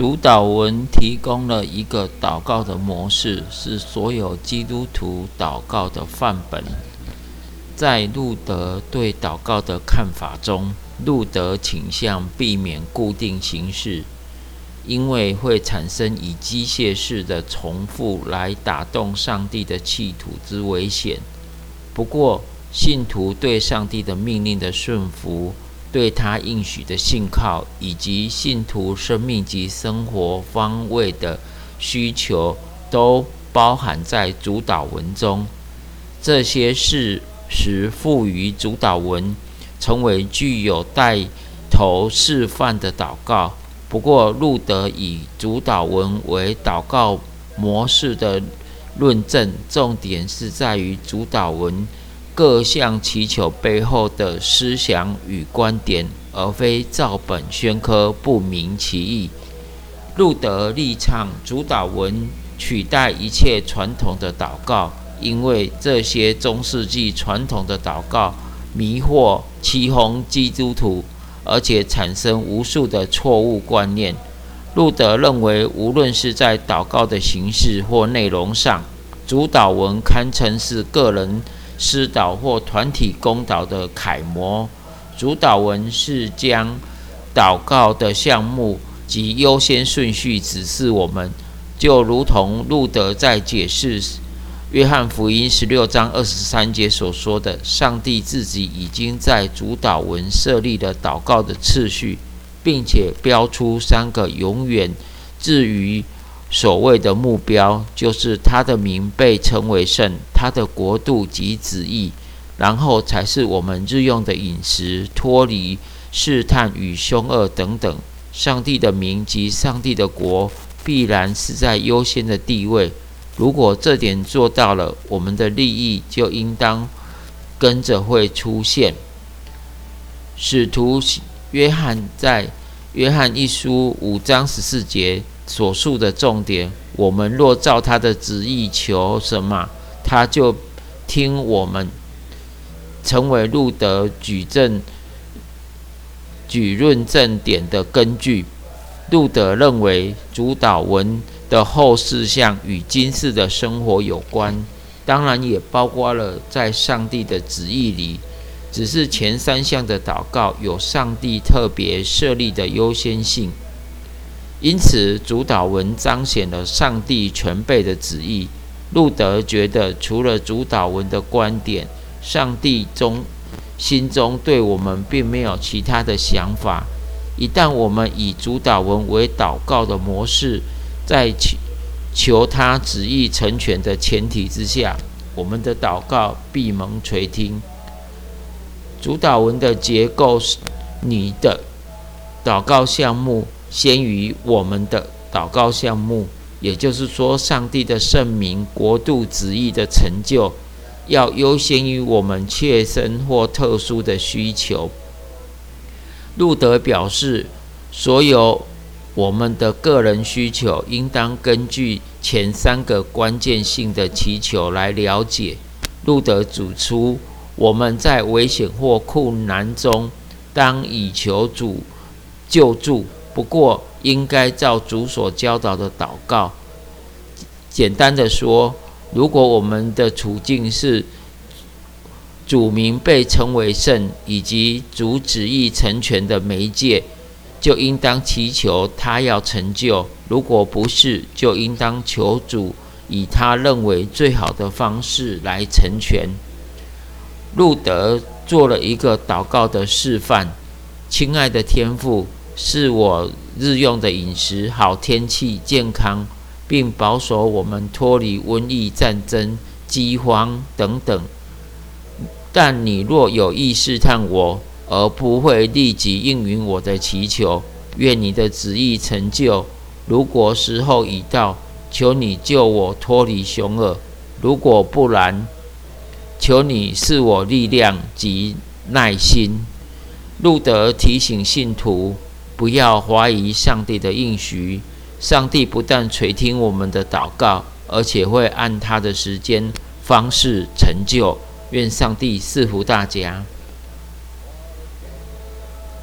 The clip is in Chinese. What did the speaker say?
主导文提供了一个祷告的模式，是所有基督徒祷告的范本。在路德对祷告的看法中，路德倾向避免固定形式，因为会产生以机械式的重复来打动上帝的企图之危险。不过，信徒对上帝的命令的顺服。对他应许的信靠，以及信徒生命及生活方位的需求，都包含在主导文中。这些事实赋予主导文成为具有带头示范的祷告。不过，路德以主导文为祷告模式的论证，重点是在于主导文。各项祈求背后的思想与观点，而非照本宣科、不明其意。路德立场主导文取代一切传统的祷告，因为这些中世纪传统的祷告迷惑、欺哄基督徒，而且产生无数的错误观念。路德认为，无论是在祷告的形式或内容上，主导文堪称是个人。师导或团体公祷的楷模，主导文是将祷告的项目及优先顺序指示我们，就如同路德在解释约翰福音十六章二十三节所说的：“上帝自己已经在主导文设立了祷告的次序，并且标出三个永远至于。”所谓的目标就是他的名被称为圣，他的国度及旨意，然后才是我们日用的饮食、脱离试探与凶恶等等。上帝的名及上帝的国必然是在优先的地位。如果这点做到了，我们的利益就应当跟着会出现。使徒约翰在约翰一书五章十四节。所述的重点，我们若照他的旨意求什么，他就听我们。成为路德举证、举论证点的根据。路德认为主导文的后四项与今世的生活有关，当然也包括了在上帝的旨意里。只是前三项的祷告有上帝特别设立的优先性。因此，主导文彰显了上帝全备的旨意。路德觉得，除了主导文的观点，上帝中心中对我们并没有其他的想法。一旦我们以主导文为祷告的模式，在求求他旨意成全的前提之下，我们的祷告闭门垂听。主导文的结构是你的祷告项目。先于我们的祷告项目，也就是说，上帝的圣名、国度旨意的成就，要优先于我们切身或特殊的需求。路德表示，所有我们的个人需求，应当根据前三个关键性的祈求来了解。路德指出，我们在危险或困难中，当以求主救助。不过，应该照主所教导的祷告。简单的说，如果我们的处境是主名被称为圣，以及主旨意成全的媒介，就应当祈求他要成就；如果不是，就应当求主以他认为最好的方式来成全。路德做了一个祷告的示范：亲爱的天父。是我日用的饮食、好天气、健康，并保守我们脱离瘟疫、战争、饥荒等等。但你若有意试探我，而不会立即应允我的祈求，愿你的旨意成就。如果时候已到，求你救我脱离凶恶；如果不然，求你赐我力量及耐心。路德提醒信徒。不要怀疑上帝的应许，上帝不但垂听我们的祷告，而且会按他的时间方式成就。愿上帝赐福大家。